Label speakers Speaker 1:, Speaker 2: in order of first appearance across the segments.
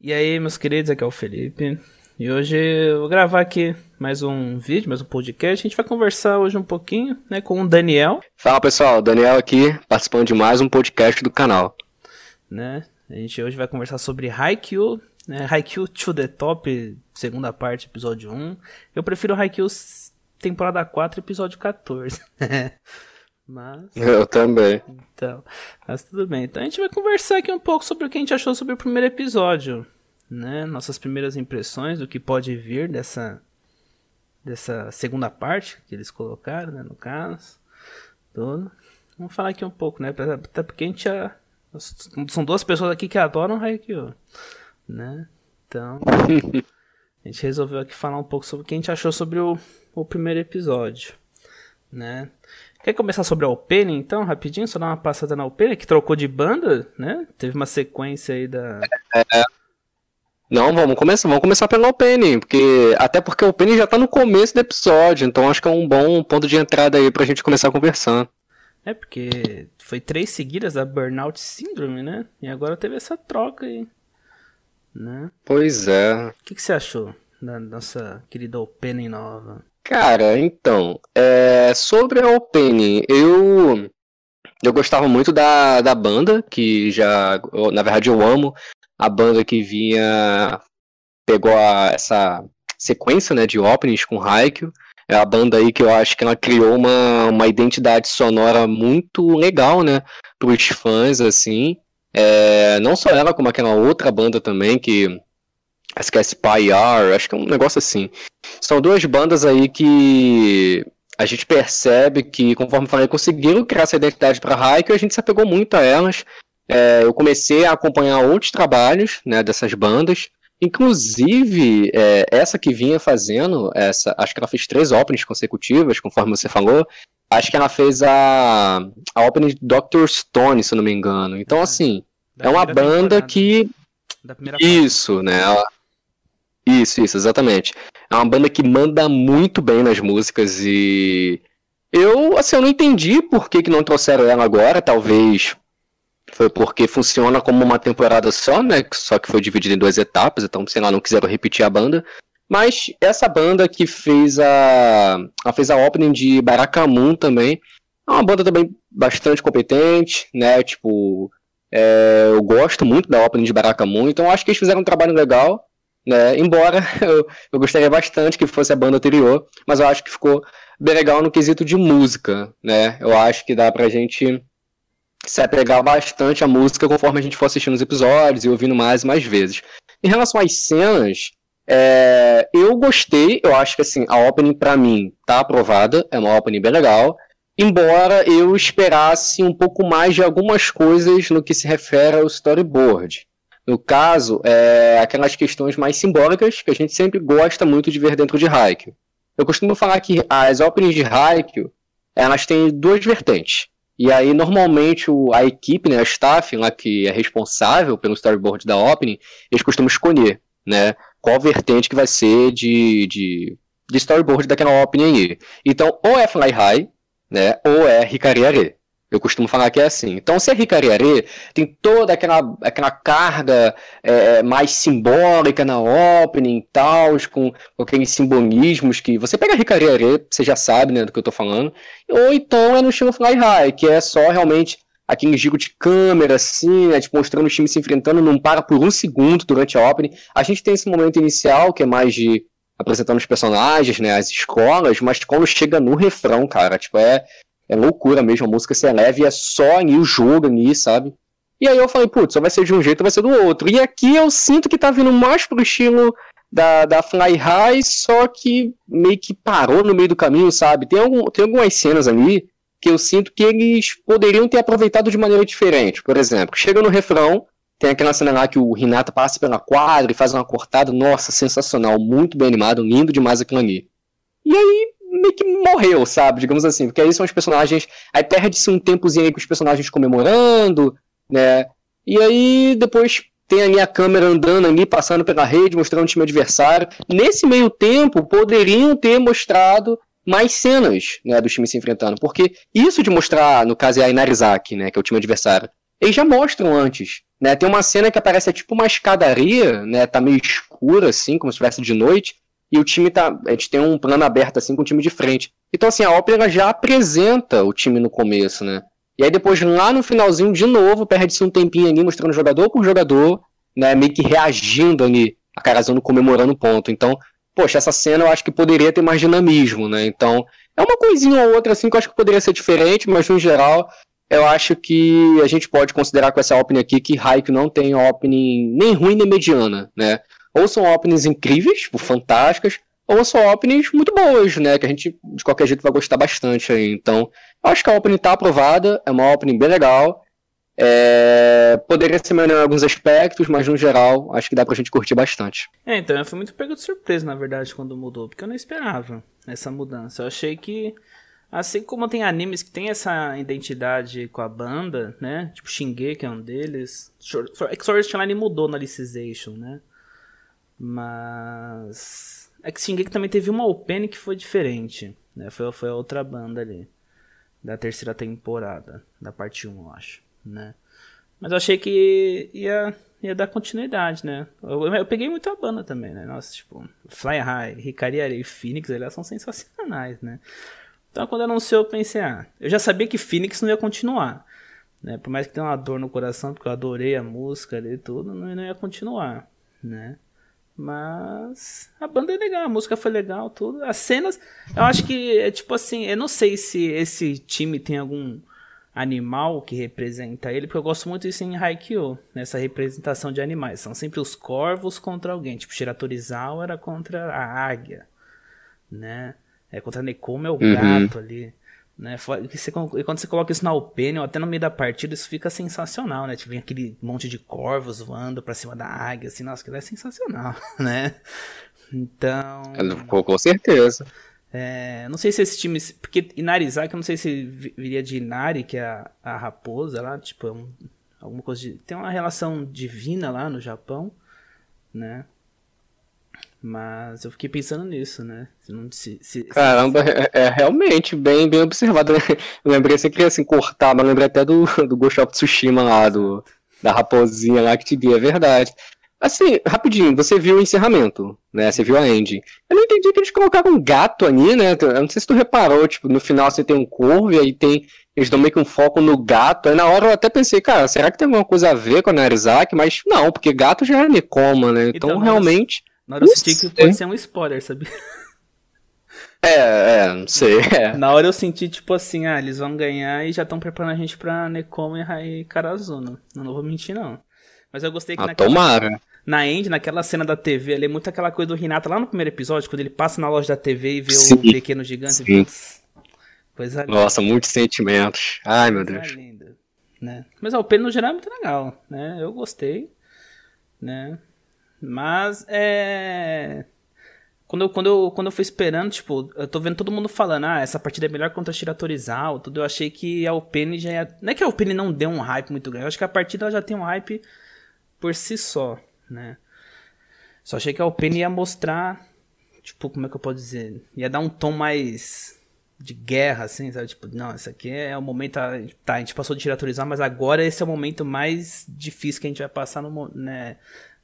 Speaker 1: E aí, meus queridos, aqui é o Felipe. E hoje eu vou gravar aqui mais um vídeo, mais um podcast. A gente vai conversar hoje um pouquinho, né, com o Daniel.
Speaker 2: Fala pessoal, Daniel aqui, participando de mais um podcast do canal.
Speaker 1: Né? A gente hoje vai conversar sobre Haikyuu, né? Haikyuu to the Top, segunda parte, episódio 1. Eu prefiro Haikyuu temporada 4, episódio 14. mas...
Speaker 2: Eu também.
Speaker 1: Então, mas tudo bem. Então a gente vai conversar aqui um pouco sobre o que a gente achou sobre o primeiro episódio. Né? Nossas primeiras impressões do que pode vir dessa, dessa segunda parte que eles colocaram, né? No caso. Tudo. Vamos falar aqui um pouco, né? Até porque a gente já... São duas pessoas aqui que adoram Haikyuu, né? Então, a gente resolveu aqui falar um pouco sobre o que a gente achou sobre o, o primeiro episódio, né? Quer começar sobre a opening, então, rapidinho? Só dar uma passada na opening, que trocou de banda, né? Teve uma sequência aí da...
Speaker 2: É. Não, vamos começar, vamos começar pela opening, porque até porque o opening já tá no começo do episódio, então acho que é um bom ponto de entrada aí pra gente começar conversando.
Speaker 1: É, porque foi três seguidas da Burnout Syndrome, né? E agora teve essa troca aí. Né?
Speaker 2: Pois é.
Speaker 1: O que, que você achou da nossa querida opening nova?
Speaker 2: Cara, então, é, sobre a opening, eu eu gostava muito da, da banda, que já, na verdade eu amo a banda que vinha, pegou a, essa sequência, né, de openings com Haikyuu, é a banda aí que eu acho que ela criou uma, uma identidade sonora muito legal, né, pros fãs, assim, é, não só ela, como aquela outra banda também, que acho que é Spyar, acho que é um negócio assim. São duas bandas aí que a gente percebe que, conforme falei, conseguiram criar essa identidade para Haikyuu e a gente se apegou muito a elas. É, eu comecei a acompanhar outros trabalhos né, dessas bandas, inclusive é, essa que vinha fazendo, essa, acho que ela fez três openings consecutivas, conforme você falou. Acho que ela fez a, a opening de Dr. Stone, se eu não me engano. Então, assim, da é uma banda que. Isso, né? Ela... Isso, isso, exatamente. É uma banda que manda muito bem nas músicas e. Eu, assim, eu não entendi por que, que não trouxeram ela agora, talvez foi porque funciona como uma temporada só, né? Só que foi dividida em duas etapas, então, sei lá, não quiseram repetir a banda. Mas essa banda que fez a. Ela fez a opening de Baracamun também. É uma banda também bastante competente, né? Tipo. É, eu gosto muito da opening de Baracamun, então acho que eles fizeram um trabalho legal. Né? Embora eu, eu gostaria bastante que fosse a banda anterior, mas eu acho que ficou bem legal no quesito de música, né? Eu acho que dá pra gente se apegar bastante à música conforme a gente for assistindo os episódios e ouvindo mais e mais vezes. Em relação às cenas, é, eu gostei, eu acho que assim, a opening para mim tá aprovada, é uma opening bem legal, embora eu esperasse um pouco mais de algumas coisas no que se refere ao storyboard. No caso, é, aquelas questões mais simbólicas que a gente sempre gosta muito de ver dentro de Haikyuu. Eu costumo falar que as openings de Haikyuu, elas têm duas vertentes. E aí, normalmente, o, a equipe, né, a staff lá que é responsável pelo storyboard da opening, eles costumam escolher, né, qual vertente que vai ser de, de, de storyboard daquela opening aí. Então, ou é Fly High, né, ou é Hikari Are. Eu costumo falar que é assim. Então, se é Ricariare, tem toda aquela, aquela carga é, mais simbólica na opening e tal, com, com aqueles simbolismos que. Você pega Ricariare, você já sabe né, do que eu tô falando. Ou então é no estilo Fly High, que é só realmente aquele giro de câmera, assim, né, tipo, mostrando os times se enfrentando, não para por um segundo durante a opening. A gente tem esse momento inicial, que é mais de apresentando os personagens, né, as escolas, mas quando chega no refrão, cara, tipo, é é loucura mesmo, a música se eleva e é só ali o jogo ali, sabe? E aí eu falei, putz, só vai ser de um jeito, vai ser do outro. E aqui eu sinto que tá vindo mais pro estilo da, da Fly High, só que meio que parou no meio do caminho, sabe? Tem, algum, tem algumas cenas ali que eu sinto que eles poderiam ter aproveitado de maneira diferente. Por exemplo, chega no refrão, tem aquela cena lá que o Renato passa pela quadra e faz uma cortada, nossa, sensacional, muito bem animado, lindo demais aquilo ali. E aí meio que morreu, sabe? Digamos assim. Porque aí são os personagens. Aí perde-se um tempozinho aí com os personagens comemorando, né? E aí depois tem ali a câmera andando ali, passando pela rede, mostrando o time adversário. Nesse meio tempo, poderiam ter mostrado mais cenas né, do time se enfrentando. Porque isso de mostrar, no caso é a Inarizaki, né, que é o time adversário, eles já mostram antes. Né? Tem uma cena que aparece é tipo uma escadaria, né? Tá meio escura, assim, como se estivesse de noite. E o time tá. A gente tem um plano aberto assim com o time de frente. Então, assim, a ópera já apresenta o time no começo, né? E aí depois, lá no finalzinho, de novo, perde-se um tempinho ali, mostrando jogador por jogador, né? Meio que reagindo ali, a Carazano comemorando o ponto. Então, poxa, essa cena eu acho que poderia ter mais dinamismo, né? Então, é uma coisinha ou outra assim que eu acho que poderia ser diferente, mas no geral, eu acho que a gente pode considerar com essa opening aqui que Haikyuu não tem opening nem ruim nem mediana, né? Ou são openings incríveis, tipo, fantásticas, ou são openings muito boas, né? Que a gente, de qualquer jeito, vai gostar bastante aí. Então, acho que a opening tá aprovada, é uma opening bem legal. É... Poderia ser melhor em alguns aspectos, mas no geral, acho que dá pra gente curtir bastante.
Speaker 1: É, então, eu fui muito pego de surpresa, na verdade, quando mudou, porque eu não esperava essa mudança. Eu achei que Assim como tem animes que tem essa identidade com a banda, né? Tipo Shingeki é um deles. Art Online mudou na Alicization, né? Mas... É que Shingeki também teve uma opening que foi diferente, né? Foi, foi a outra banda ali. Da terceira temporada. Da parte 1, eu acho, né? Mas eu achei que ia, ia dar continuidade, né? Eu, eu, peguei muito a banda também, né? Nossa, tipo... Fly High, Hikari e Phoenix, eles são sensacionais, né? Então quando anunciou, eu pensei, ah, eu já sabia que Phoenix não ia continuar. Né? Por mais que tenha uma dor no coração, porque eu adorei a música e tudo, não, não ia continuar, né? Mas a banda é legal, a música foi legal, tudo. As cenas, eu acho que é tipo assim, eu não sei se esse time tem algum animal que representa ele, porque eu gosto muito disso em Haikyuu, nessa representação de animais. São sempre os corvos contra alguém, tipo Shiratorizawa era contra a águia, né? É, contra Nekoma é o uhum. gato ali. Né? E quando você coloca isso na Open, até no meio da partida, isso fica sensacional, né? Tipo, vem aquele monte de corvos voando pra cima da águia, assim, nossa, aquilo é sensacional, né? Então.
Speaker 2: Com, com certeza.
Speaker 1: É, não sei se esse time. Porque Inarizaki, eu não sei se viria de Inari, que é a, a raposa lá, tipo, é um, alguma coisa de. Tem uma relação divina lá no Japão, né? Mas eu fiquei pensando nisso, né?
Speaker 2: Se, se, Caramba, se... É, é, realmente bem, bem observado. Né? Eu lembrei, você queria assim cortar, mas lembrei até do, do Ghost of Tsushima lá, do, da raposinha lá que te via, é verdade. Assim, rapidinho, você viu o encerramento, né? Você viu a ending. Eu não entendi que eles colocaram um gato ali, né? Eu não sei se tu reparou, tipo, no final você tem um corvo e aí tem. Eles dão meio que um foco no gato. Aí na hora eu até pensei, cara, será que tem alguma coisa a ver com a Narizaki? Mas não, porque gato já é Nekoma, né? Então, então realmente.
Speaker 1: Na hora eu senti que pode ser um spoiler, sabe?
Speaker 2: É, é, não sei. É.
Speaker 1: Na hora eu senti, tipo assim, ah, eles vão ganhar e já estão preparando a gente pra Nekoma e Karazuno. Não, não vou mentir, não. Mas eu gostei que
Speaker 2: ah, naquela, tomara.
Speaker 1: na End, naquela cena da TV, ali é muito aquela coisa do Renato lá no primeiro episódio, quando ele passa na loja da TV e vê sim, o pequeno gigante. Sim.
Speaker 2: coisa linda. Nossa, muitos sentimentos. Ai, meu Deus.
Speaker 1: Linda, né? Mas ó, o pelo no geral é muito legal, né? Eu gostei, né? Mas é. Quando eu, quando, eu, quando eu fui esperando, tipo, eu tô vendo todo mundo falando, ah, essa partida é melhor contra a Shiratorizawa, tudo, eu achei que a Alpine já ia... Não é que a Alpine não deu um hype muito grande, eu acho que a partida já tem um hype por si só, né? Só achei que a Alpine ia mostrar, tipo, como é que eu posso dizer? Ia dar um tom mais de guerra, assim, sabe? Tipo, não, esse aqui é o momento. Tá, a gente passou de Shiratorizar, mas agora esse é o momento mais difícil que a gente vai passar no, né,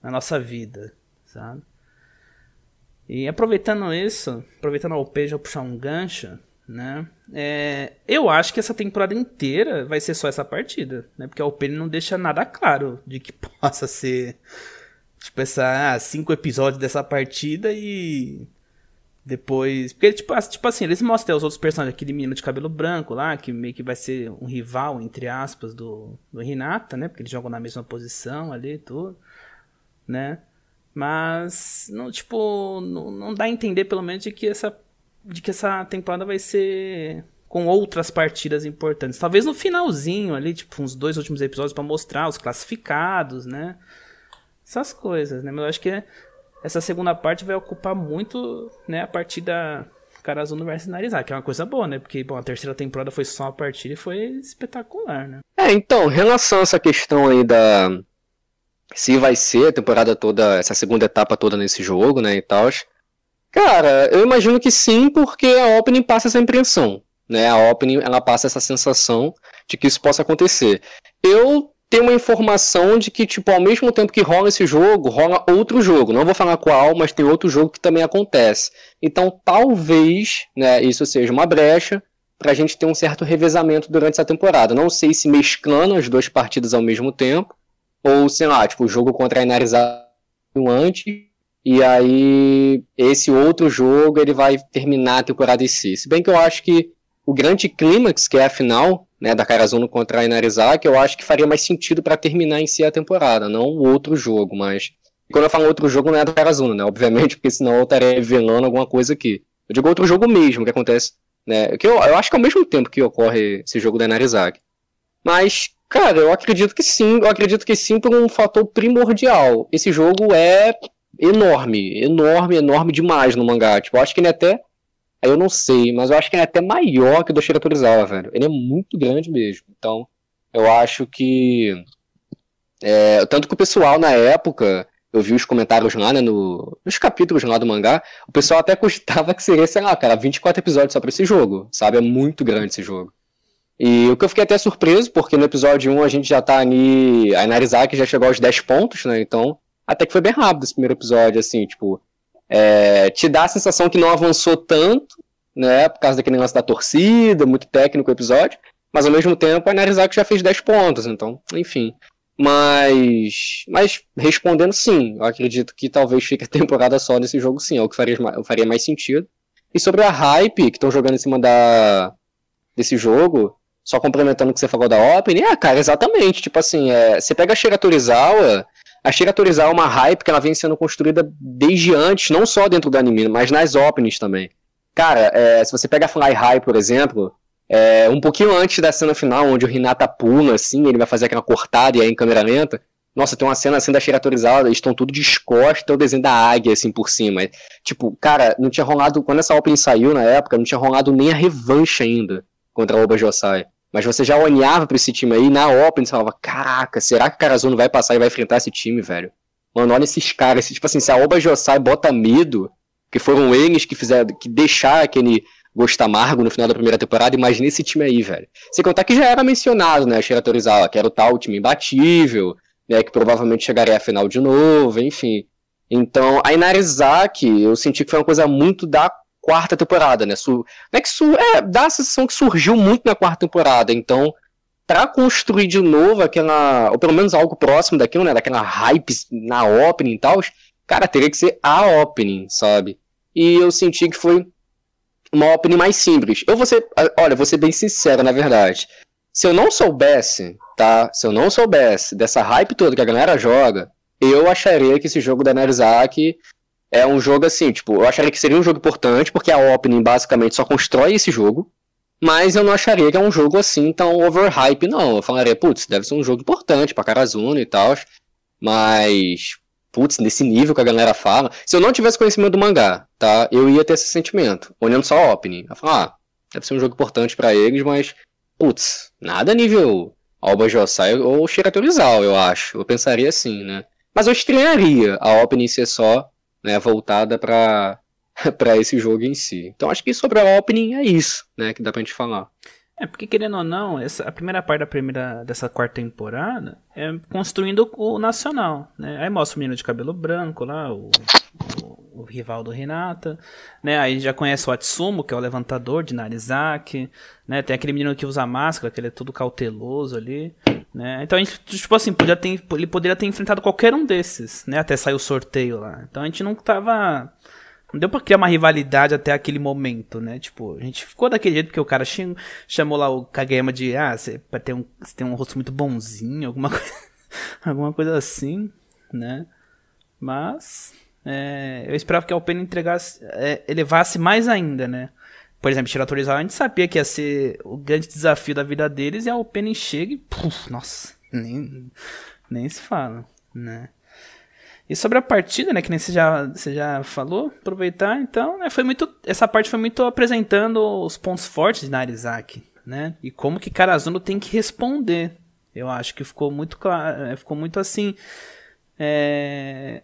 Speaker 1: na nossa vida, sabe? E aproveitando isso, aproveitando a OP já puxar um gancho, né? É, eu acho que essa temporada inteira vai ser só essa partida, né? Porque a OP não deixa nada claro de que possa ser tipo essa ah, cinco episódios dessa partida e depois, porque tipo, tipo assim, eles mostram os outros personagens, aquele menino de cabelo branco lá, que meio que vai ser um rival entre aspas do do Renata, né? Porque eles jogam na mesma posição ali e tudo né? Mas, não, tipo, não, não dá a entender, pelo menos, de que essa, de que essa temporada vai ser com outras partidas importantes. Talvez no finalzinho ali, tipo, uns dois últimos episódios para mostrar os classificados, né? Essas coisas, né? Mas eu acho que essa segunda parte vai ocupar muito, né, a partida Karazuno versus Narizaki, que é uma coisa boa, né? Porque, bom, a terceira temporada foi só uma partida e foi espetacular, né?
Speaker 2: É, então, em relação a essa questão aí da, se vai ser a temporada toda, essa segunda etapa toda nesse jogo, né, e tal. Cara, eu imagino que sim, porque a opening passa essa impressão, né? A opening ela passa essa sensação de que isso possa acontecer. Eu ter uma informação de que, tipo, ao mesmo tempo que rola esse jogo, rola outro jogo. Não vou falar qual, mas tem outro jogo que também acontece. Então, talvez, né, isso seja uma brecha para a gente ter um certo revezamento durante essa temporada. Não sei se mesclando as duas partidas ao mesmo tempo, ou, sei lá, tipo, o jogo contra a Inarizado antes, e aí esse outro jogo ele vai terminar a temporada em si. Se bem que eu acho que o grande clímax, que é a final, né, da Karazuno contra a Inarizaki, eu acho que faria mais sentido para terminar em si a temporada, não o outro jogo, mas quando eu falo outro jogo não é da Karazuno, né, obviamente, porque senão eu estaria revelando alguma coisa aqui. Eu digo outro jogo mesmo que acontece, né, que eu, eu acho que é ao mesmo tempo que ocorre esse jogo da Inarizaki. Mas, cara, eu acredito que sim, eu acredito que sim por um fator primordial. Esse jogo é enorme, enorme, enorme demais no mangá. Tipo, eu acho que ele é até eu não sei, mas eu acho que ele é até maior que o do Shira velho. Ele é muito grande mesmo. Então, eu acho que. É, tanto que o pessoal na época, eu vi os comentários lá, né, no, nos capítulos lá do mangá, o pessoal até custava que seria, sei lá, cara, 24 episódios só pra esse jogo, sabe? É muito grande esse jogo. E o que eu fiquei até surpreso, porque no episódio 1 a gente já tá ali. A Narizaki já chegou aos 10 pontos, né? Então, até que foi bem rápido esse primeiro episódio, assim, tipo. É, te dá a sensação que não avançou tanto, né, por causa daquele negócio da torcida, muito técnico o episódio, mas ao mesmo tempo a Narizaki já fez 10 pontos, então, enfim. Mas, mas respondendo sim, eu acredito que talvez fique a temporada só nesse jogo sim, é o que faria, faria mais sentido. E sobre a hype que estão jogando em cima da, desse jogo, só complementando o que você falou da Open, é, cara, exatamente, tipo assim, é, você pega a Shira Torizawa, a Shira Torizawa é uma hype que ela vem sendo construída desde antes, não só dentro do anime, mas nas openings também. Cara, é, se você pega Fly High, por exemplo, é, um pouquinho antes da cena final, onde o Renata pula, assim, ele vai fazer aquela cortada e aí em câmera lenta. Nossa, tem uma cena assim da Shira atorizada, eles estão tudo descosta, o desenho da águia, assim, por cima. Tipo, cara, não tinha rolado, quando essa opening saiu na época, não tinha rolado nem a revanche ainda contra a Oba Josai. Mas você já olhava pra esse time aí, na Open, você falava, caraca, será que o Karazuno vai passar e vai enfrentar esse time, velho? Mano, olha esses caras, tipo assim, se a Oba Josai bota medo, que foram eles que fizeram, que deixaram aquele gosto amargo no final da primeira temporada, imagina esse time aí, velho. Sem contar que já era mencionado, né, a Shira Torizawa, que era o tal time imbatível, né, que provavelmente chegaria à final de novo, enfim. Então, a Inarizaki, eu senti que foi uma coisa muito da quarta temporada, né? Não é que é, dá a sensação que surgiu muito na quarta temporada. Então, para construir de novo aquela, ou pelo menos algo próximo daquilo, né? Daquela hype na opening e tal, cara, teria que ser a opening, sabe? E eu senti que foi uma opening mais simples. Eu vou ser, olha, vou ser bem sincero, na verdade. Se eu não soubesse, tá? Se eu não soubesse dessa hype toda que a galera joga, eu acharia que esse jogo da Nerzak é um jogo assim, tipo, eu acharia que seria um jogo importante, porque a opening basicamente só constrói esse jogo, mas eu não acharia que é um jogo assim tão overhype, não. Eu falaria, putz, deve ser um jogo importante pra Karazuno e tal, mas, putz, nesse nível que a galera fala. Se eu não tivesse conhecimento do mangá, tá, eu ia ter esse sentimento, olhando só a opening. Eu falar, ah, deve ser um jogo importante para eles, mas, putz, nada nível Alba Josai ou Shiratorizawa, eu acho. Eu pensaria assim, né? Mas eu estranharia a opening ser só né, voltada para esse jogo em si. Então acho que sobre a opening é isso, né, que dá pra gente falar.
Speaker 1: É, porque querendo ou não, essa, a primeira parte da primeira, dessa quarta temporada é construindo o nacional, né? Aí mostra o menino de cabelo branco lá, o, o, o rival do Renata, né? Aí já conhece o Atsumo, que é o levantador de Narizaki, né? Tem aquele menino que usa máscara, que ele é todo cauteloso ali, né? Então a gente, tipo assim, podia ter, ele poderia ter enfrentado qualquer um desses, né? Até sair o sorteio lá. Então a gente não tava não deu pra criar uma rivalidade até aquele momento, né? Tipo, a gente ficou daquele jeito porque o cara chamou lá o Kageyama de, ah, você tem um, você tem um rosto muito bonzinho, alguma coisa, alguma coisa assim, né? Mas, é, eu esperava que a Alpena entregasse, é, elevasse mais ainda, né? Por exemplo, Shiratorizawa, a gente sabia que ia ser o grande desafio da vida deles e a Alpena chega e, puf, nossa, nem, nem se fala, né? E sobre a partida, né, que nem você já, você já falou, aproveitar, então, né, foi muito, essa parte foi muito apresentando os pontos fortes de Narizaki, né, e como que Karazuno tem que responder. Eu acho que ficou muito claro, é, ficou muito assim, é,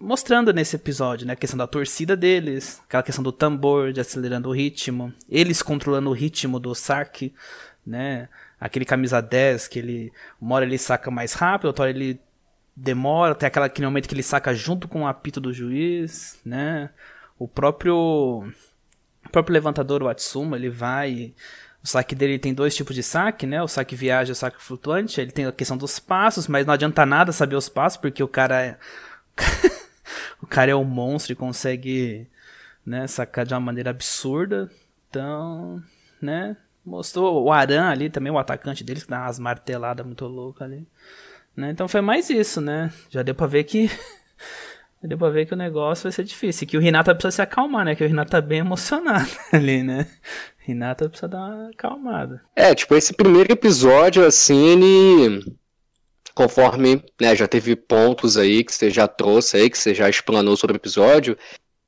Speaker 1: mostrando nesse episódio, né, a questão da torcida deles, aquela questão do tambor, de acelerando o ritmo, eles controlando o ritmo do saque, né, aquele camisa 10 que ele. Uma hora ele saca mais rápido, outra hora ele demora, tem aquela, aquele momento que ele saca junto com o apito do juiz, né? O próprio. O próprio levantador, o Atsuma, ele vai. O saque dele tem dois tipos de saque, né? O saque viagem e o saque flutuante. Ele tem a questão dos passos, mas não adianta nada saber os passos, porque o cara é. o cara é um monstro e consegue né, sacar de uma maneira absurda. Então, né? Mostrou o Aran ali também, o atacante deles, que dá umas marteladas muito loucas ali. Né? Então foi mais isso, né? Já deu pra ver que. deu pra ver que o negócio vai ser difícil. Que o Renata precisa se acalmar, né? Que o Renata tá bem emocionado ali, né? Renata precisa dar uma acalmada.
Speaker 2: É, tipo, esse primeiro episódio, assim, ele. Conforme, né, já teve pontos aí que você já trouxe aí, que você já explanou sobre o episódio,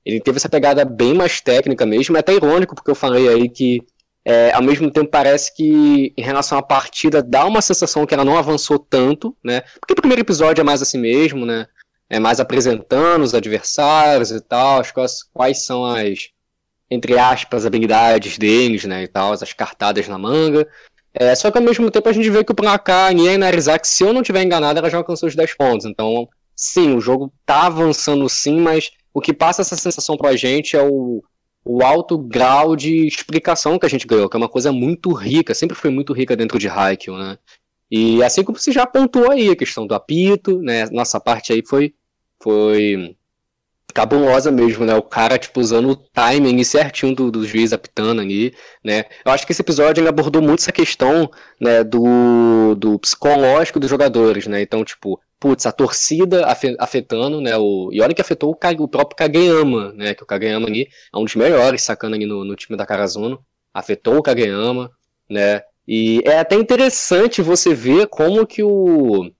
Speaker 2: ele teve essa pegada bem mais técnica mesmo, é até irônico, porque eu falei aí que é, ao mesmo tempo parece que em relação à partida dá uma sensação que ela não avançou tanto, né? Porque o primeiro episódio é mais assim mesmo, né? É mais apresentando os adversários e tal, as quais, quais são as, entre aspas, habilidades deles, né? E tal, as cartadas na manga. É, só que ao mesmo tempo a gente vê que o placar, Nia e se eu não tiver enganado, ela já alcançou os 10 pontos. Então, sim, o jogo tá avançando sim, mas o que passa essa sensação pra gente é o, o alto grau de explicação que a gente ganhou, que é uma coisa muito rica, sempre foi muito rica dentro de Haikyuu, né? E assim como você já apontou aí, a questão do apito, né? Nossa parte aí foi, foi cabulosa mesmo, né? O cara, tipo, usando o timing certinho do, do juiz apitando ali, né? Eu acho que esse episódio ele abordou muito essa questão, né, do, do psicológico dos jogadores, né? Então, tipo, putz, a torcida afetando, né? O, e olha que afetou o, o próprio Kageyama, né? Que o Kageyama ali é um dos melhores sacando ali no, no time da Karazuno. Afetou o Kageyama, né? E é até interessante você ver como que o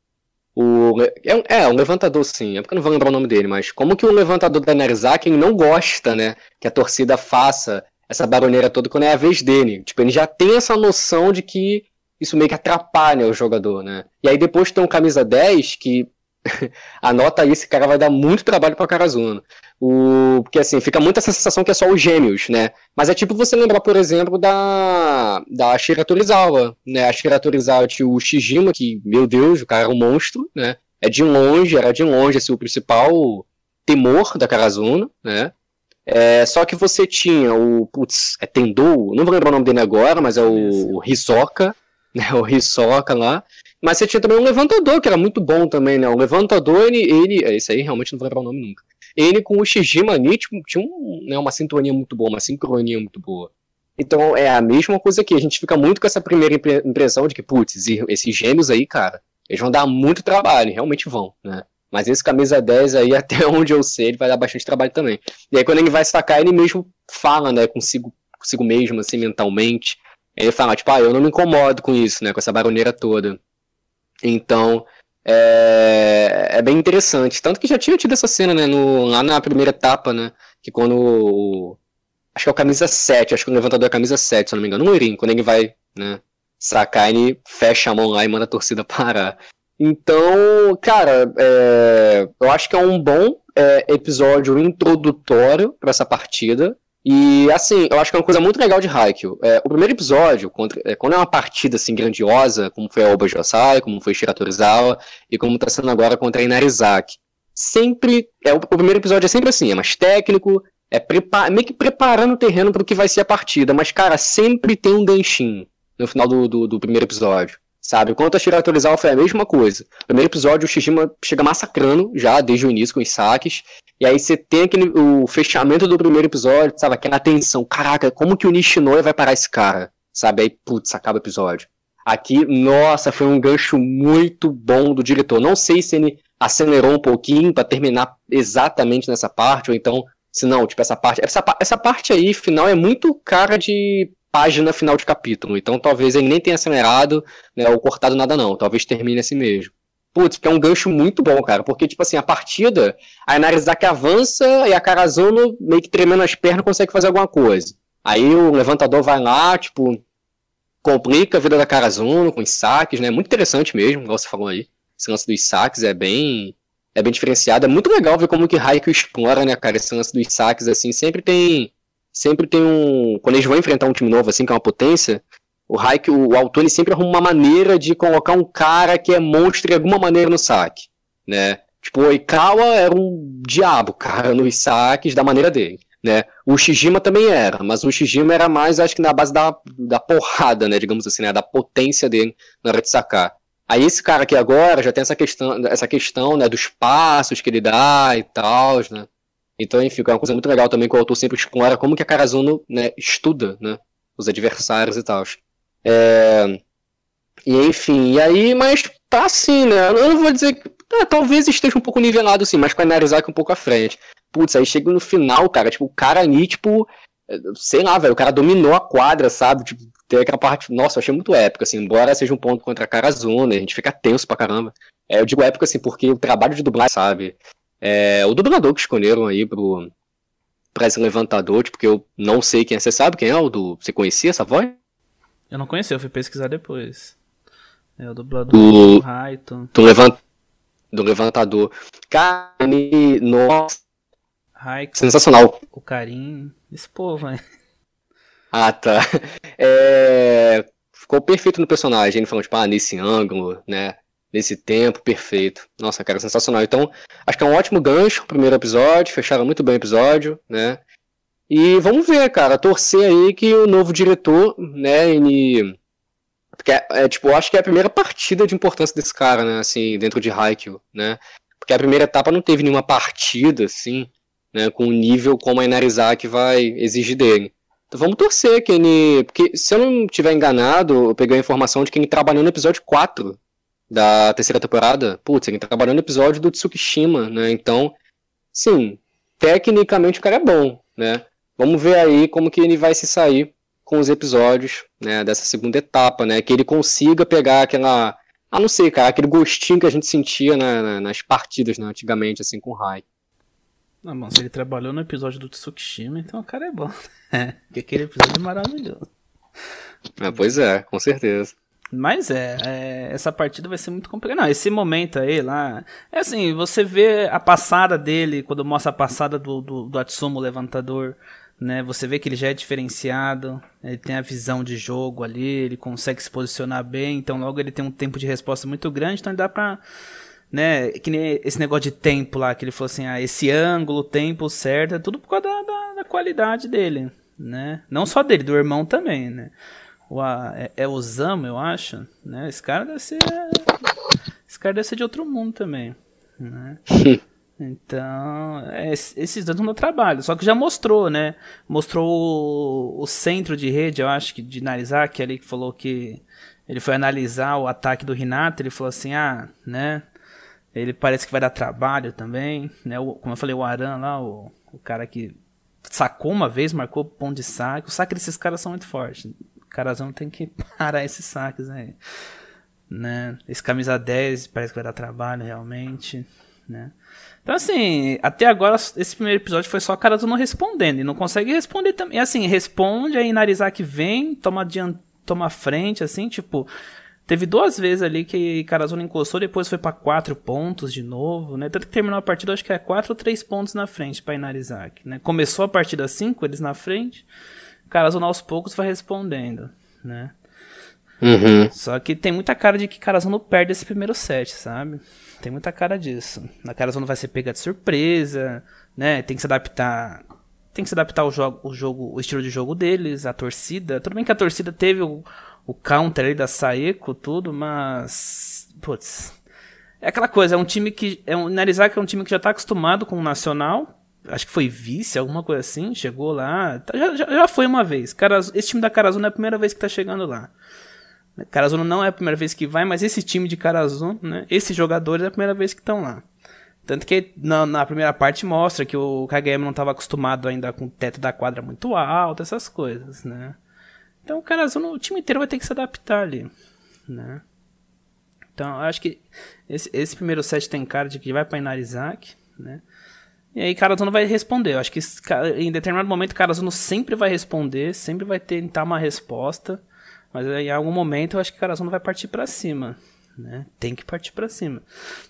Speaker 2: o, é, é, um levantador, sim. É porque eu não vou lembrar o nome dele, mas como que o levantador da Nerzak não gosta, né? Que a torcida faça essa baroneira toda quando é a vez dele. Tipo, ele já tem essa noção de que isso meio que atrapalha o jogador, né? E aí depois tem um camisa 10 que anota aí, esse cara vai dar muito trabalho pra Karazuna. O, porque assim, fica muito essa sensação que é só os gêmeos, né? Mas é tipo você lembrar, por exemplo, da, da Shira Torizawa, né? A Shira Torizawa tinha o Shijima, que, meu Deus, o cara é um monstro, né? É de longe, era de longe assim, o principal temor da Karazuna, né? É, só que você tinha o, putz, é Tendou, não vou lembrar o nome dele agora, mas é o, o Hisoka, né? O Hisoka lá. Mas você tinha também um levantador, que era muito bom também, né? O levantador, ele. ele esse aí realmente não vou lembrar o nome nunca. Ele com o Shijima ali tipo, tinha um, né, uma sintonia muito boa, uma sincronia muito boa. Então é a mesma coisa aqui. A gente fica muito com essa primeira impressão de que, putz, esses gêmeos aí, cara, eles vão dar muito trabalho, realmente vão, né? Mas esse camisa 10 aí, até onde eu sei, ele vai dar bastante trabalho também. E aí quando ele vai sacar, ele mesmo fala, né, consigo, consigo mesmo, assim, mentalmente. Ele fala, tipo, ah, eu não me incomodo com isso, né, com essa baroneira toda. Então, é, é bem interessante. Tanto que já tinha tido essa cena, né, no, lá na primeira etapa, né, que quando o, acho que é o camisa 7, acho que o levantador é camisa 7, se eu não me engano, no Irim, quando ele vai, né, sacar, ele fecha a mão lá e manda a torcida parar. Então, cara, é, eu acho que é um bom é, episódio introdutório para essa partida. E, assim, eu acho que é uma coisa muito legal de Haikyuu. É, o primeiro episódio, contra, é, quando é uma partida, assim, grandiosa, como foi a Oba Josai, como foi Shira Torizawa, e como está sendo agora contra a Inarizaki, sempre, é, o, o, primeiro episódio é sempre assim, é mais técnico, é meio que preparando o terreno para o que vai ser a partida, mas, cara, sempre tem um ganchinho no final do, do, do primeiro episódio. Sabe? Quanto a Shira Torizawa foi a mesma coisa. No primeiro episódio, o Shishima chega massacrando já desde o início com os saques. E aí você tem aquele, o fechamento do primeiro episódio, sabe? Aquela tensão. Caraca, como que o Nishinoya vai parar esse cara? Sabe? Aí, putz, acaba o episódio. Aqui, nossa, foi um gancho muito bom do diretor. Não sei se ele acelerou um pouquinho para terminar exatamente nessa parte, ou então, se não, tipo, essa parte. Essa, essa parte aí, final, é muito cara de página final de capítulo. Então talvez ele nem tenha acelerado, né, ou cortado nada não. Talvez termine assim mesmo. Putz, porque é um gancho muito bom, cara. Porque, tipo assim, a partida, a Inarizaki avança e a Karazuno, meio que tremendo as pernas, consegue fazer alguma coisa. Aí o levantador vai lá, tipo, complica a vida da Karazuno com os saques, né? Muito interessante mesmo, igual você falou aí. Esse lance dos saques é bem é bem diferenciado. É muito legal ver como que Haikyuu explora, né, cara? Esse lance dos saques, assim, sempre tem sempre tem um. Quando eles vão enfrentar um time novo, assim, que é uma potência, o Raik, o, ele sempre arruma uma maneira de colocar um cara que é monstro de alguma maneira no saque, né? Tipo, o Oikawa era um diabo, cara, nos saques da maneira dele, né? O Shijima também era, mas o Shijima era mais, acho que na base da, da porrada, né? Digamos assim, né? Da potência dele na hora de sacar. Aí esse cara aqui agora já tem essa questão, essa questão, né? Dos passos que ele dá e tal, né? Então, enfim, é uma coisa muito legal também que o autor sempre explora como que a Karazuno né, estuda, né? Os adversários e tal. É... E enfim, e aí, mas tá assim, né? Eu não vou dizer que. Ah, talvez esteja um pouco nivelado assim, mas com a Narizaki um pouco à frente. Putz, aí chega no final, cara, tipo, o cara ali, tipo, sei lá, velho, o cara dominou a quadra, sabe? Tipo, tem aquela parte, nossa, eu achei muito épico, assim, embora seja um ponto contra a Karazuna, a gente fica tenso pra caramba. É, eu digo épico, assim, porque o trabalho de dublagem, sabe? É, o dublador que escolheram aí pro, pra esse levantador, tipo, porque eu não sei quem é, você sabe quem é o do... Você conhecia essa voz?
Speaker 1: Eu não conhecia, eu fui pesquisar depois. É o dublador do, do Raito.
Speaker 2: Do, levant, do levantador. Cara, nossa.
Speaker 1: Raiko,
Speaker 2: Sensacional.
Speaker 1: O carinho. Esse povo, né?
Speaker 2: Ah, tá. É... Ficou perfeito no personagem. Ele falou, tipo, ah, nesse ângulo, né? Nesse tempo, perfeito. Nossa, cara, sensacional. Então, acho que é um ótimo gancho o primeiro episódio. Fecharam muito bem o episódio, né? E vamos ver, cara, torcer aí que o novo diretor, né, ele. Porque é, é, tipo, acho que é a primeira partida de importância desse cara, né, assim, dentro de Haikyuu, né? Porque a primeira etapa não teve nenhuma partida, assim, né, com o nível como a Inarizaki vai exigir dele. Então vamos torcer que ele. Porque se eu não tiver enganado, eu peguei a informação de que ele trabalhou no episódio 4 da terceira temporada. Putz, ele trabalhou no episódio do Tsukishima, né? Então, sim, tecnicamente o cara é bom, né? Vamos ver aí como que ele vai se sair com os episódios né, dessa segunda etapa, né? Que ele consiga pegar aquela. Ah, não sei, cara, aquele gostinho que a gente sentia na, nas partidas, né, antigamente, assim, com o Rai.
Speaker 1: Ah, se ele trabalhou no episódio do Tsukishima, então o cara é bom. É, porque aquele episódio é maravilhoso.
Speaker 2: É, pois é, com certeza.
Speaker 1: Mas é, é, essa partida vai ser muito complicada. Não, esse momento aí lá. É assim, você vê a passada dele, quando mostra a passada do, do, do Atsumo levantador né? Você vê que ele já é diferenciado, ele tem a visão de jogo ali, ele consegue se posicionar bem, então logo ele tem um tempo de resposta muito grande, então dá pra, né, que nem esse negócio de tempo lá, que ele falou assim, ah, esse ângulo, tempo certo, é tudo por causa da, da, da qualidade dele, né? Não só dele, do irmão também, né? O, é, é Osama, eu acho, né? Esse cara deve ser, esse cara deve ser de outro mundo também, né? Então, é, esses dois no trabalho. Só que já mostrou, né? Mostrou o, o, centro de rede, eu acho que de Narizaki ali, que falou que ele foi analisar o ataque do Renato. Ele falou assim: ah, né? Ele parece que vai dar trabalho também, né? O, como eu falei, o Aran lá, o, o cara que sacou uma vez, marcou ponto de saque. O saque desses caras são muito fortes. Carazão tem que parar esses saques aí. Né? Esse camisa 10 parece que vai dar trabalho realmente, né? Então, assim, até agora esse primeiro episódio foi só a Karazuno respondendo. E não consegue responder também. Assim, responde, aí Narizaki vem, toma, adiant... toma frente, assim, tipo. Teve duas vezes ali que Karazuno encostou, depois foi para quatro pontos de novo, né? Tanto que terminou a partida, acho que é quatro ou três pontos na frente para Inarizaki, né? Começou a partida cinco, eles na frente, Karazuno aos poucos vai respondendo, né?
Speaker 2: Uhum.
Speaker 1: Só que tem muita cara de que Karazuno perde esse primeiro set, sabe? Tem muita cara disso. Na cara não vai ser pega de surpresa, né? Tem que se adaptar. Tem que se adaptar ao jogo, o jogo, o estilo de jogo deles, a torcida. Tudo bem que a torcida teve o, o counter aí da Saeko, tudo, mas. Putz. É aquela coisa, é um time que. É um, Narizaki é um time que já tá acostumado com o Nacional. Acho que foi vice, alguma coisa assim. Chegou lá. Tá, já, já, já foi uma vez. Caraz, esse time da Carazu é a primeira vez que tá chegando lá. Carazuno não é a primeira vez que vai, mas esse time de Carazuno, né? Esses jogadores é a primeira vez que estão lá. Tanto que na, na, primeira parte mostra que o Kageyama não estava acostumado ainda com o teto da quadra muito alto, essas coisas, né? Então o Carazuno, o time inteiro vai ter que se adaptar ali, né? Então acho que esse, esse primeiro set tem cara de que vai para Inarizaki, né? E aí Carazuno vai responder. Eu acho que em determinado momento Carazuno sempre vai responder, sempre vai tentar uma resposta. Mas em algum momento eu acho que o Carazono vai partir para cima. Né? Tem que partir para cima.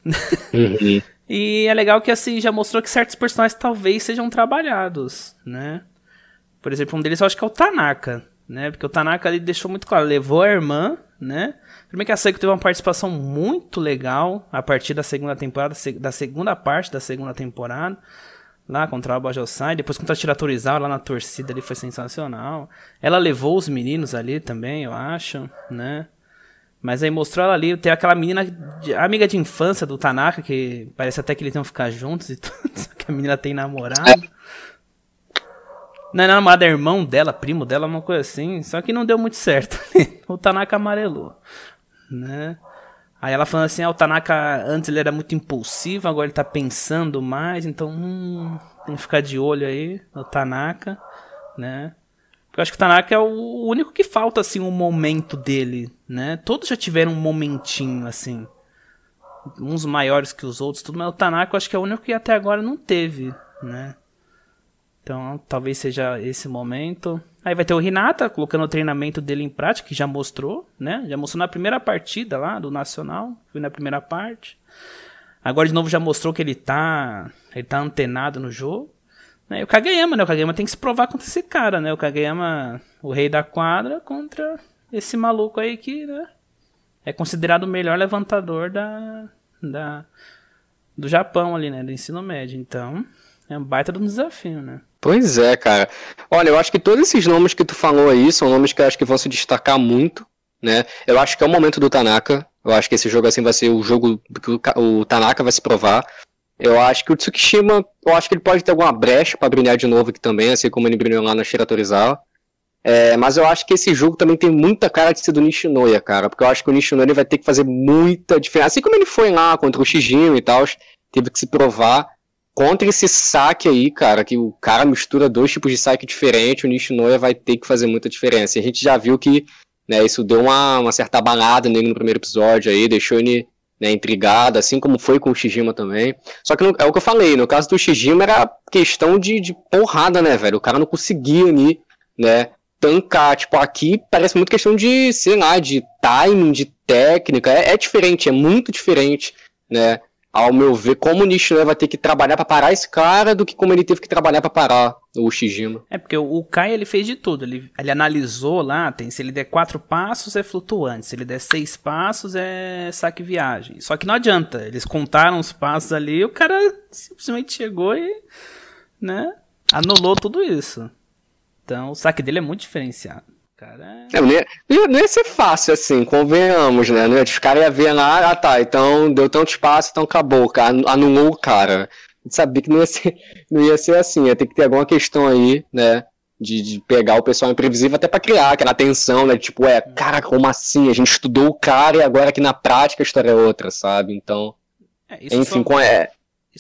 Speaker 1: Uhum. e é legal que assim já mostrou que certos personagens talvez sejam trabalhados, né? Por exemplo, um deles eu acho que é o Tanaka, né? Porque o Tanaka ali deixou muito claro, levou a irmã, né? Primeiro que a Seiko teve uma participação muito legal a partir da segunda temporada, da segunda parte da segunda temporada, lá contra o Bajosai, depois contra a Tira lá na torcida ali foi sensacional. Ela levou os meninos ali também, eu acho, né? Mas aí mostrou ela ali, tem aquela menina, amiga de infância do Tanaka, que parece até que eles iam ficar juntos e tudo, só que a menina tem namorado. Não é namorado, é irmão dela, primo dela, uma coisa assim. Só que não deu muito certo. o Tanaka amarelou. Né? Aí ela falando assim, ah, o Tanaka antes ele era muito impulsivo, agora ele tá pensando mais, então hum, tem que ficar de olho aí no Tanaka, né? Porque eu acho que o Tanaka é o único que falta assim um momento dele, né? Todos já tiveram um momentinho assim. Uns maiores que os outros, tudo, mas o Tanaka eu acho que é o único que até agora não teve, né? Então, talvez seja esse momento. Aí vai ter o Hinata colocando o treinamento dele em prática, que já mostrou, né? Já mostrou na primeira partida lá do Nacional, foi na primeira parte. Agora de novo já mostrou que ele tá, ele tá antenado no jogo. Né? E o Kageyama, né? O Kageyama tem que se provar contra esse cara, né? O Kageyama, o rei da quadra, contra esse maluco aí que, né? É considerado o melhor levantador da, da do Japão ali, né? Do ensino médio. Então, é um baita de um desafio, né?
Speaker 2: Pois é, cara. Olha, eu acho que todos esses nomes que tu falou aí são nomes que eu acho que vão se destacar muito, né? Eu acho que é o momento do Tanaka. Eu acho que esse jogo assim vai ser o jogo que o Tanaka vai se provar. Eu acho que o Tsukishima, eu acho que ele pode ter alguma brecha para brilhar de novo aqui também, assim como ele brilhou lá na Shira Torizawa. É, mas eu acho que esse jogo também tem muita cara de ser do Nishinoya, cara, porque eu acho que o Nishinoya vai ter que fazer muita diferença. Assim como ele foi lá contra o Shijin e tal, teve que se provar contra esse saque aí, cara, que o cara mistura dois tipos de saque diferentes, o Nishinoya vai ter que fazer muita diferença. A gente já viu que né, isso deu uma, uma certa balada nele no primeiro episódio aí, deixou ele né, intrigado, assim como foi com o Shijima também. Só que no, é o que eu falei, no caso do Shijima era questão de, de porrada, né, velho? O cara não conseguia ali, né, tancar. Tipo, aqui parece muito questão de, sei lá, de timing, de técnica. É, é diferente, é muito diferente, né? Ao meu ver, como o Nishinoya vai ter que trabalhar para parar esse cara do que como ele teve que trabalhar para parar o Shijima.
Speaker 1: É porque o Kai ele fez de tudo. Ele, ele analisou lá, tem se ele der quatro passos é flutuante, se ele der seis passos é saque viagem. Só que não adianta, eles contaram os passos ali, o cara simplesmente chegou e, né, anulou tudo isso. Então o saque dele é muito diferenciado.
Speaker 2: Cara... É, não, ia, não ia ser fácil assim, convenhamos, né? Os caras iam ver lá, ah tá, então deu tanto espaço, então acabou, cara, anulou o cara. A gente sabia que não ia ser, não ia ser assim, ia ter que ter alguma questão aí, né? De, de pegar o pessoal imprevisível até para criar aquela tensão, né? Tipo, é, cara, como assim? A gente estudou o cara e agora aqui na prática a história é outra, sabe? Então. É, enfim, só...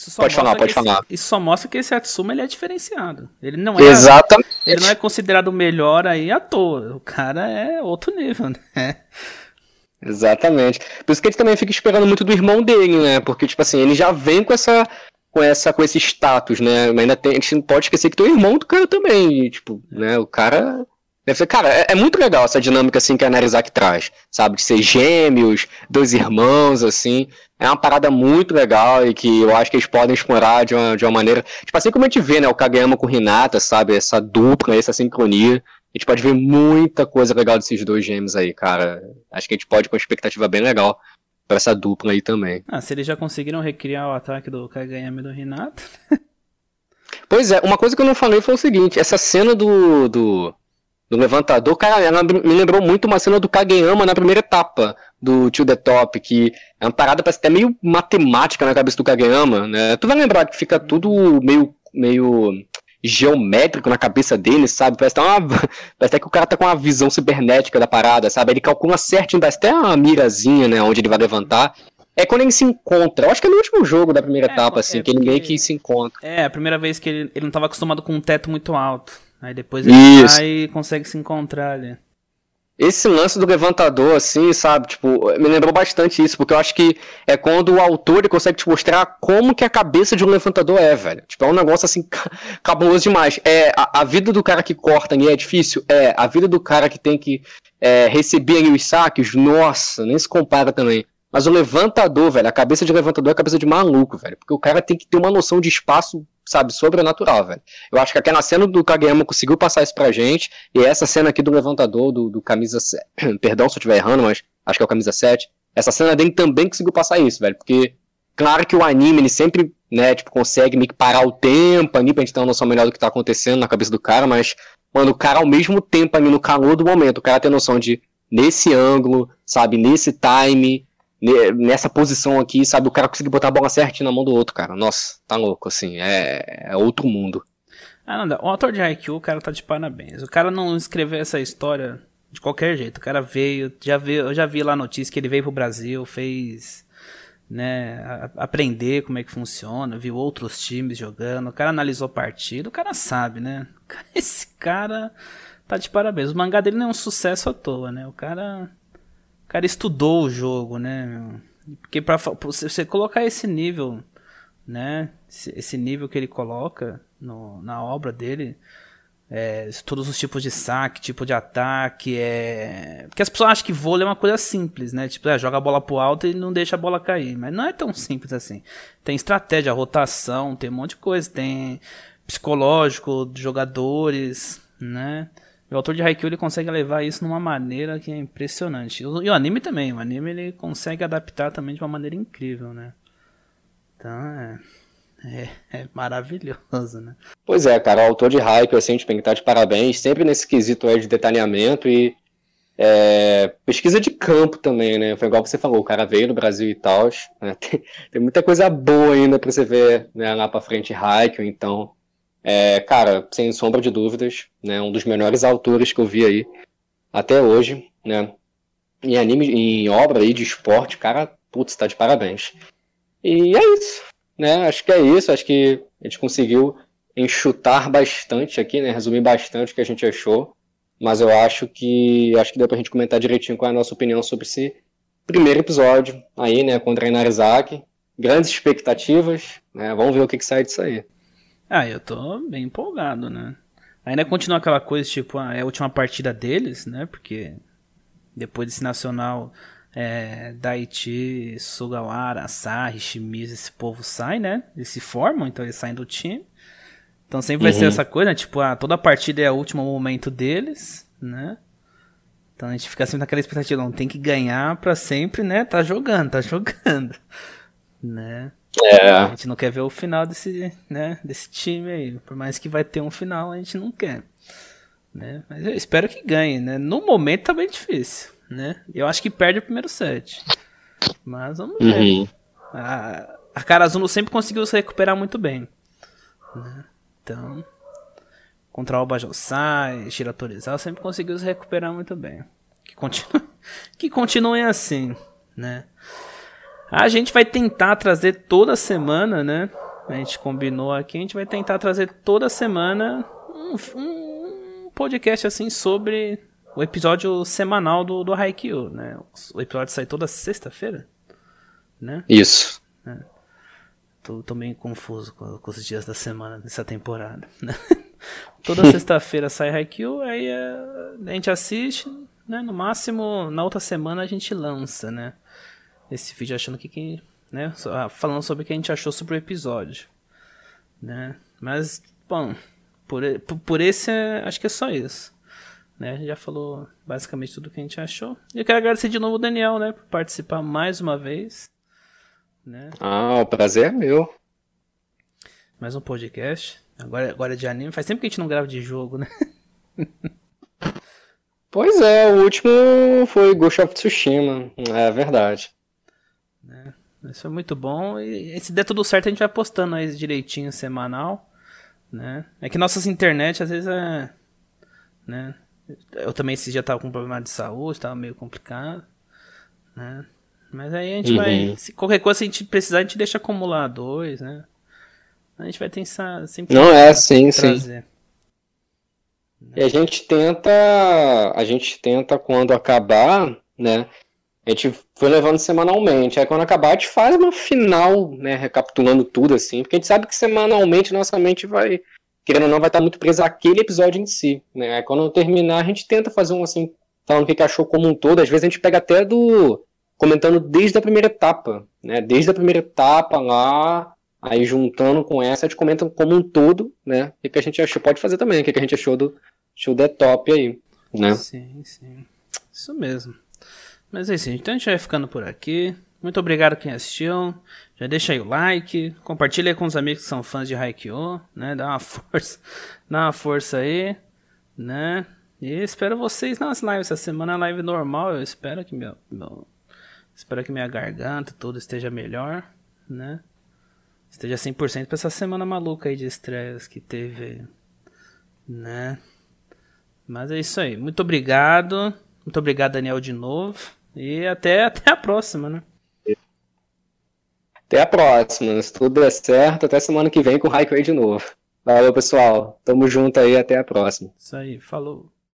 Speaker 2: com, é,
Speaker 1: pode falar, pode esse, falar. Isso só mostra que esse Atsuma ele é diferenciado. Ele não é.
Speaker 2: Exatamente.
Speaker 1: Ele não é considerado o melhor aí à toa. O cara é outro nível, né?
Speaker 2: Exatamente. Por isso que ele também fica esperando muito do irmão dele, né? Porque, tipo assim, ele já vem com essa. Com, essa, com esse status, né? Mas ainda tem, a gente não pode esquecer que tem o irmão do cara também. E, tipo, né? O cara Cara, é, é, muito legal essa dinâmica assim que a Narizak traz, sabe? De ser gêmeos, dois irmãos, assim. É uma parada muito legal e que eu acho que eles podem explorar de uma, de uma maneira. Tipo, assim como a gente vê, né? O Kageyama com o Hinata, sabe? Essa dupla, essa sincronia. A gente pode ver muita coisa legal desses dois gêmeos aí, cara. Acho que a gente pode com uma expectativa bem legal para essa dupla aí também.
Speaker 1: Ah, se eles já conseguiram recriar o ataque do Kageyama e do Hinata.
Speaker 2: pois é, uma coisa que eu não falei foi o seguinte: essa cena do, do do levantador, cara, ela me lembrou muito uma cena do Kageyama na primeira etapa do To The Top, que é uma parada parece até meio matemática na cabeça do Kageyama, né? Tu vai lembrar que fica tudo meio, meio geométrico na cabeça dele, sabe? Parece até, uma, parece até que o cara tá com uma visão cibernética da parada, sabe? Ele calcula certinho, parece até uma mirazinha, né, onde ele vai levantar. É quando ele se encontra. Eu acho que é no último jogo da primeira é, etapa, assim, é que ele meio que se encontra.
Speaker 1: É, a primeira vez que ele, ele não estava acostumado com um teto muito alto. Aí depois ele Isso. vai e consegue se encontrar ali.
Speaker 2: Esse lance do levantador, assim, sabe, tipo, me lembrou bastante isso, porque eu acho que é quando o autor consegue te mostrar como que a cabeça de um levantador é, velho. Tipo, é um negócio, assim, cabuloso demais. É, a, a vida do cara que corta ali é difícil? É. A vida do cara que tem que é, receber ali os saques, nossa, nem se compara também. Mas o levantador, velho, a cabeça de levantador é a cabeça de maluco, velho. Porque o cara tem que ter uma noção de espaço sabe, sobrenatural, velho. Eu acho que aquela cena do Kageyama conseguiu passar isso pra gente, e essa cena aqui do levantador, do, do camisa 7, perdão se eu estiver errando, mas acho que é o camisa 7, essa cena dele também conseguiu passar isso, velho, porque claro que o anime, ele sempre, né, tipo, consegue meio que parar o tempo ali pra gente ter uma noção melhor do que tá acontecendo na cabeça do cara, mas, mano, o cara ao mesmo tempo ali no calor do momento, o cara tem noção de, nesse ângulo, sabe, nesse time, nessa posição aqui, sabe? O cara conseguir botar a bola certinha na mão do outro, cara. Nossa, tá louco, assim. É, é outro mundo.
Speaker 1: Ah, não, o autor de Haikyuu, o cara tá de parabéns. O cara não escreveu essa história de qualquer jeito. O cara veio, já veio, eu já vi lá a notícia que ele veio pro Brasil, fez, né, a, aprender como é que funciona, viu outros times jogando. O cara analisou partida, o cara sabe, né? Esse cara tá de parabéns. O mangá dele não é um sucesso à toa, né? O cara cara estudou o jogo, né? Porque para você colocar esse nível, né? Esse nível que ele coloca no, na obra dele, é, todos os tipos de saque, tipo de ataque, é. Porque as pessoas acham que vôlei é uma coisa simples, né? Tipo, é, joga a bola pro alto e não deixa a bola cair. Mas não é tão simples assim. Tem estratégia, rotação, tem um monte de coisa. Tem psicológico jogadores, né? O autor de Haikyuu ele consegue levar isso numa maneira que é impressionante. E o anime também, o anime ele consegue adaptar também de uma maneira incrível, né? Então é, é, é maravilhoso, né?
Speaker 2: Pois é, cara, o autor de Haikyuu, assim, a gente tem que estar de parabéns, sempre nesse quesito aí de detalhamento e é, pesquisa de campo também, né? Foi igual você falou, o cara veio no Brasil e tal, né? tem, tem, muita coisa boa ainda pra você ver né, lá pra frente Haikyuu, então é, cara, sem sombra de dúvidas, né, um dos melhores autores que eu vi aí até hoje, né? Em anime, em obra aí de esporte, cara, putz, tá de parabéns. E é isso, né? Acho que é isso, acho que a gente conseguiu enxutar bastante aqui, né? Resumir bastante o que a gente achou. Mas eu acho que acho que deu pra gente comentar direitinho qual é a nossa opinião sobre esse primeiro episódio aí, né, contra Inarizaki. Grandes expectativas, né? Vamos ver o que, que sai disso aí.
Speaker 1: Ah, eu tô bem empolgado, né? Ainda continua aquela coisa, tipo, ah, é a última partida deles, né? Porque depois desse nacional, é, Daichi, Sugawara, Asahi, Shimizu, esse povo sai, né? Eles se formam, então eles saem do time. Então sempre vai ser uhum. essa coisa, né? Tipo, ah, toda partida é o último momento deles, né? Então a gente fica sempre naquela expectativa, não tem que ganhar pra sempre, né? Tá jogando, tá jogando, né? É. A gente não quer ver o final desse, né, desse time aí. Por mais que vai ter um final, a gente não quer. Né? Mas eu espero que ganhe, né? No momento tá bem difícil, né? Eu acho que perde o primeiro set. Mas vamos ver. Uhum. A, a sempre conseguiu se recuperar muito bem. Né? Então, contra o Bajosai, Shiratorizawa sempre conseguiu se recuperar muito bem. Que continue, que continuem assim, né? A gente vai tentar trazer toda semana, né? A gente combinou aqui, a gente vai tentar trazer toda semana um, um podcast assim sobre o episódio semanal do, do Haikyuu, né? O episódio sai toda sexta-feira, né?
Speaker 2: Isso. É.
Speaker 1: Tô, tô meio confuso com, com, os dias da semana dessa temporada, né? Toda sexta-feira sai Haikyuu, aí é, a gente assiste, né? No máximo, na outra semana a gente lança, né? Esse vídeo achando que quem, né, ah, falando sobre o que a gente achou sobre o episódio, né? Mas bom, por, por esse acho que é só isso. Né? Já falou basicamente tudo o que a gente achou. E eu quero agradecer de novo o Daniel, né, por participar mais uma vez. Né?
Speaker 2: Ah, o prazer é meu.
Speaker 1: Mais um podcast. Agora, agora é de anime. Faz tempo que a gente não grava de jogo, né?
Speaker 2: pois é, o último foi Ghost of Tsushima. É verdade.
Speaker 1: Né? Isso é muito bom. E se der tudo certo, a gente vai postando aí direitinho semanal. Né? É que nossas internet às vezes é. Né? Eu também esse dia tava com problema de saúde, tava meio complicado. Né? Mas aí a gente uhum. vai. Se qualquer coisa a gente precisar, a gente deixa acumular dois, né? A gente vai tentar sempre.
Speaker 2: Não é assim, trazer. sim. E a gente tenta. A gente tenta quando acabar, né? A gente foi levando semanalmente. Aí quando acabar, a gente faz uma final, né? Recapitulando tudo, assim. Porque a gente sabe que semanalmente nossa mente vai, querendo ou não, vai estar muito presa àquele episódio em si. Né? Aí quando terminar, a gente tenta fazer um assim, falando o que achou como um todo. Às vezes a gente pega até do. comentando desde a primeira etapa. Né? Desde a primeira etapa lá Aí juntando com essa, a gente comenta como um todo, né? O que, a gente achou, pode fazer também, o que, a gente achou do show The Top aí, né?
Speaker 1: Sim, sim. Isso mesmo. Mas é isso, então a gente vai ficando por aqui. Muito obrigado quem assistiu. Já deixa aí o like, compartilha aí com os amigos que são fãs de Haikyuu, né? Dá uma força, dá uma força aí, né? E espero vocês nas lives. Essa semana é live normal. Eu espero que meu, meu espero que minha garganta tudo esteja melhor, né? Esteja 100% para essa semana maluca aí de estreias que teve, né? Mas é isso aí. Muito obrigado. Muito obrigado, Daniel, de novo. E até, até a próxima, né?
Speaker 2: Até a próxima. Se tudo der certo, até semana que vem com o Highway de novo. Valeu, pessoal. Tamo junto aí. Até a próxima.
Speaker 1: Isso aí. Falou.